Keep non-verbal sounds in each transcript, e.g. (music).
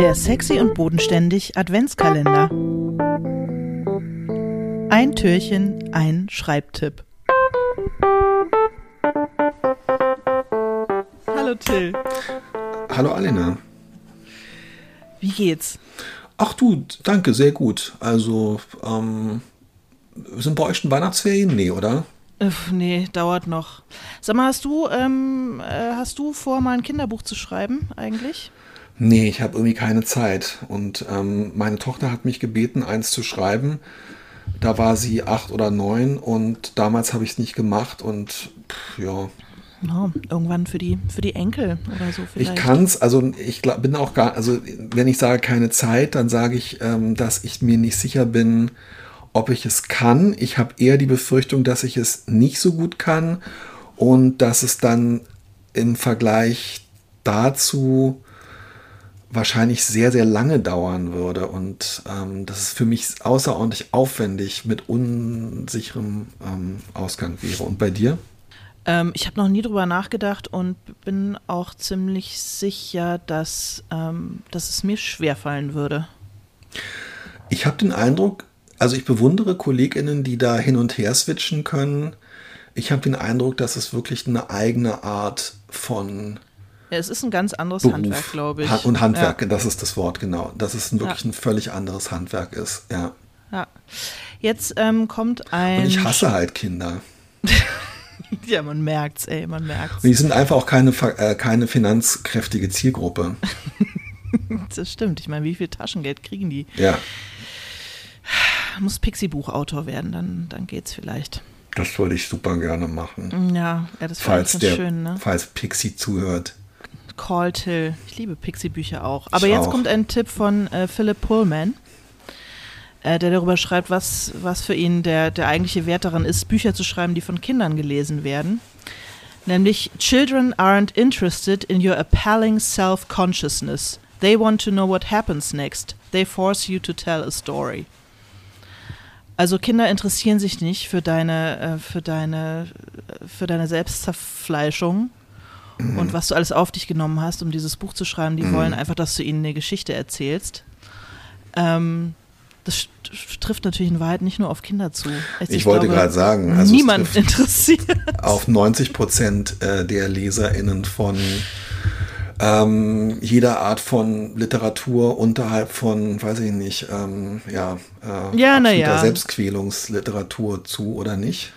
Der sexy und bodenständig Adventskalender. Ein Türchen, ein Schreibtipp. Hallo Till. Hallo Alena. Wie geht's? Ach du, danke, sehr gut. Also, ähm, sind bei euch schon Weihnachtsferien? Nee, oder? Uff, nee, dauert noch. Sag mal, hast du, ähm, äh, hast du vor, mal ein Kinderbuch zu schreiben eigentlich? Nee, ich habe irgendwie keine Zeit. Und ähm, meine Tochter hat mich gebeten, eins zu schreiben. Da war sie acht oder neun und damals habe ich es nicht gemacht und pff, ja. No, irgendwann für die, für die Enkel oder so vielleicht. Ich kann es, also ich glaub, bin auch gar, also wenn ich sage keine Zeit, dann sage ich, ähm, dass ich mir nicht sicher bin, ob ich es kann. Ich habe eher die Befürchtung, dass ich es nicht so gut kann und dass es dann im Vergleich dazu wahrscheinlich sehr, sehr lange dauern würde und ähm, dass es für mich außerordentlich aufwendig mit unsicherem ähm, Ausgang wäre. Und bei dir? Ähm, ich habe noch nie drüber nachgedacht und bin auch ziemlich sicher, dass, ähm, dass es mir schwerfallen würde. Ich habe den Eindruck, also ich bewundere KollegInnen, die da hin und her switchen können. Ich habe den Eindruck, dass es wirklich eine eigene Art von ja, es ist ein ganz anderes Beruf. Handwerk, glaube ich. Und Handwerk, ja. das ist das Wort, genau. Dass es wirklich ja. ein völlig anderes Handwerk ist, ja. Ja. Jetzt ähm, kommt ein. Und ich hasse halt Kinder. (laughs) ja, man merkt's, ey, man merkt's. Und die sind einfach auch keine, äh, keine finanzkräftige Zielgruppe. (laughs) das stimmt. Ich meine, wie viel Taschengeld kriegen die? Ja. Muss Pixie-Buchautor werden, dann, dann geht's vielleicht. Das würde ich super gerne machen. Ja, ja das falls der, schön, ne? Falls Pixie zuhört. Call Till. Ich liebe Pixie-Bücher auch. Aber Ich jetzt auch. kommt ein Tipp von äh, Philip Pullman, äh, der darüber schreibt, was, was für ihn der, der eigentliche Wert daran ist, Bücher zu schreiben, die von Kindern gelesen werden. Nämlich, Children aren't interested in your appalling self-consciousness. They want to know what happens next. They force you to tell a story. Also Kinder interessieren sich nicht für deine, äh, für deine, äh, für deine Selbstzerfleischung und was du alles auf dich genommen hast, um dieses Buch zu schreiben. Die Mhm. wollen einfach, dass du ihnen eine Geschichte erzählst. Ähm, das trifft natürlich in Wahrheit nicht nur auf Kinder zu. Also Ich wollte glaube, gerade sagen, also niemand (laughs) interessiert. Auf 90 Prozent äh, der LeserInnen von ähm, jeder Art von Literatur unterhalb von, weiß ich nicht, ähm, ja, äh, Ja, na ja. Selbstquälungsliteratur zu oder nicht.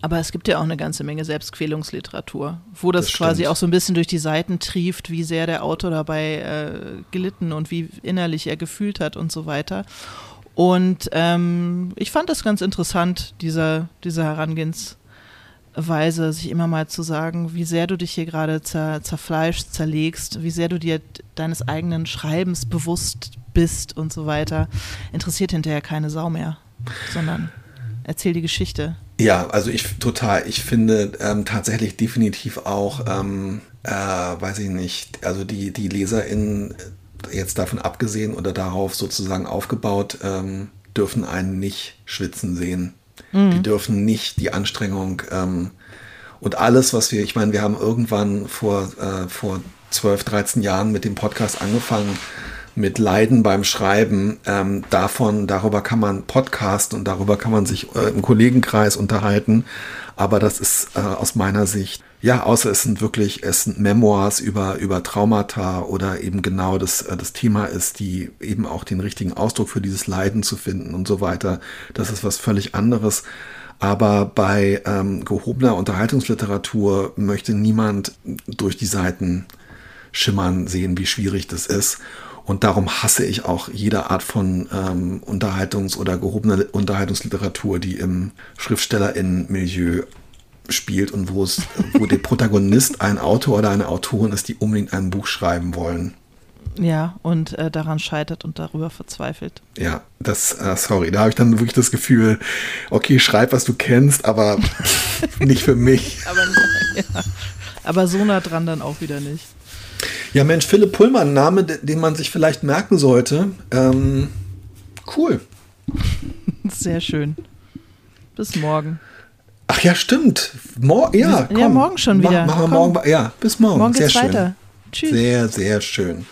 Aber es gibt ja auch eine ganze Menge Selbstquälungsliteratur, wo das, Das quasi stimmt. auch so ein bisschen durch die Seiten trieft, wie sehr der Autor dabei äh, gelitten und wie innerlich er gefühlt hat und so weiter. Und ähm, ich fand das ganz interessant, diese, diese Herangehensweise, sich immer mal zu sagen, wie sehr du dich hier gerade zer, zerfleischst, zerlegst, wie sehr du dir deines eigenen Schreibens bewusst bist und so weiter. Interessiert hinterher keine Sau mehr, sondern erzähl die Geschichte. Ja, also ich total, ich finde ähm, tatsächlich definitiv auch, ähm, äh, weiß ich nicht, also die, die LeserInnen äh, jetzt davon abgesehen oder darauf sozusagen aufgebaut, ähm, dürfen einen nicht schwitzen sehen. Die dürfen nicht die Anstrengung ähm, und alles, was wir, ich meine, wir haben irgendwann vor, äh, vor 12, 13 Jahren mit dem Podcast angefangen, mit Leiden beim Schreiben. Ähm, davon, darüber kann man podcasten und darüber kann man sich äh, im Kollegenkreis unterhalten. Aber das ist äh, aus meiner Sicht, ja, außer es sind wirklich, es sind Memoirs über, über Traumata oder eben genau das, äh, das Thema ist, die eben auch den richtigen Ausdruck für dieses Leiden zu finden und so weiter. Das ist was völlig anderes. Aber bei ähm, gehobener Unterhaltungsliteratur möchte niemand durch die Seiten schimmern sehen, wie schwierig das ist. Und darum hasse ich auch jede Art von ähm, Unterhaltungs- oder gehobener Unterhaltungsliteratur, die im SchriftstellerInnen-Milieu spielt und wo es, wo der Protagonist ein Autor oder eine Autorin ist, die unbedingt ein Buch schreiben wollen. Ja, und äh, daran scheitert und darüber verzweifelt. Ja, das, äh, sorry, da habe ich dann wirklich das Gefühl, okay, schreib, was du kennst, aber (laughs) nicht für mich. Aber, ja. Aber so nah dran dann auch wieder nicht. Ja, Mensch, Philipp Pullmann, Name, de- den man sich vielleicht merken sollte. Ähm, cool. (laughs) Sehr schön. Bis morgen. Ach ja, stimmt. Mor ja, Ja, komm. morgen schon wieder. Mach, machen wir morgen. Ja, bis morgen. Morgen sehr geht's schön. weiter. Tschüss. Sehr, sehr schön.